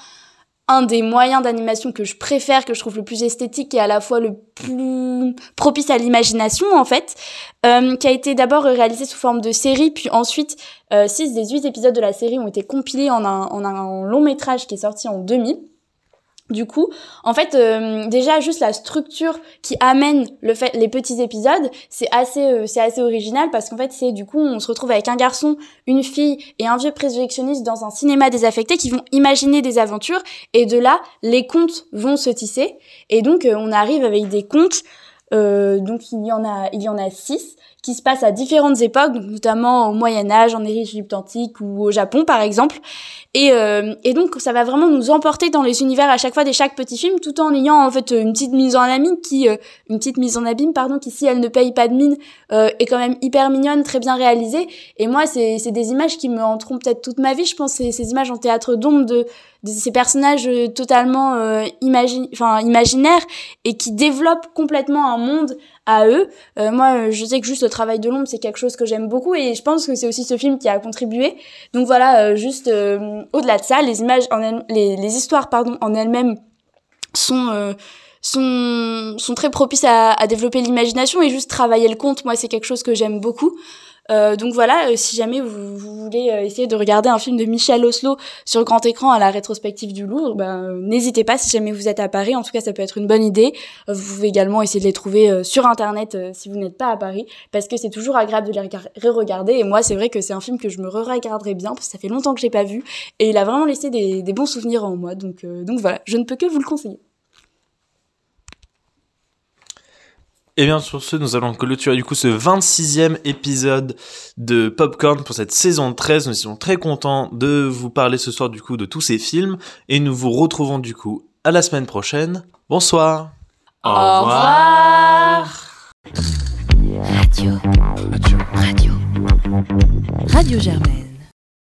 un des moyens d'animation que je préfère, que je trouve le plus esthétique et à la fois le plus propice à l'imagination en fait, euh, qui a été d'abord réalisé sous forme de série, puis ensuite euh, six des huit épisodes de la série ont été compilés en un, en un long métrage qui est sorti en 2000. Du coup, en fait, euh, déjà juste la structure qui amène le fait les petits épisodes, c'est assez euh, c'est assez original parce qu'en fait c'est du coup on se retrouve avec un garçon, une fille et un vieux projectionniste dans un cinéma désaffecté qui vont imaginer des aventures et de là les contes vont se tisser. Et donc euh, on arrive avec des contes donc il y en a il y en a six qui se passent à différentes époques, notamment au Moyen Âge, en Égypte antique ou au Japon par exemple. Et, euh, et donc ça va vraiment nous emporter dans les univers à chaque fois de chaque petit film, tout en ayant en fait une petite mise en abîme qui, euh, une petite mise en abîme pardon, qui si elle ne paye pas de mine euh, est quand même hyper mignonne, très bien réalisée. Et moi c'est c'est des images qui me hanteront peut-être toute ma vie, je pense, ces, images en théâtre d'ombre de, ces personnages totalement euh, imagi imaginaires et qui développent complètement un monde à eux. Euh, moi, je sais que juste le travail de l'ombre, c'est quelque chose que j'aime beaucoup et je pense que c'est aussi ce film qui a contribué. Donc voilà, euh, juste euh, au-delà de ça, les images, en les, les histoires, pardon, en elles-mêmes sont sont sont très propices à, à développer l'imagination et juste travailler le conte. Moi, c'est quelque chose que j'aime beaucoup. Euh, donc voilà, euh, si jamais vous, vous voulez euh, essayer de regarder un film de Michel Oslo sur grand écran à la rétrospective du Louvre, ben, n'hésitez pas si jamais vous êtes à Paris. En tout cas, ça peut être une bonne idée. Vous pouvez également essayer de les trouver sur Internet si vous n'êtes pas à Paris, parce que c'est toujours agréable de les re-regarder. Et moi, c'est vrai que c'est un film que je me re-regarderai bien, parce que ça fait longtemps que j'ai pas vu, et il a vraiment laissé des, des bons souvenirs en moi. Donc, donc voilà, je ne peux que vous le conseiller. Et bien sur ce, nous allons clôturer du coup ce 26e épisode de Popcorn pour cette saison 13. Nous sommes très contents de vous parler ce soir du coup de tous ces films et nous vous retrouvons du coup à la semaine prochaine. Bonsoir. Au, Au revoir. Radio. Radio. Radio. Radio Germaine.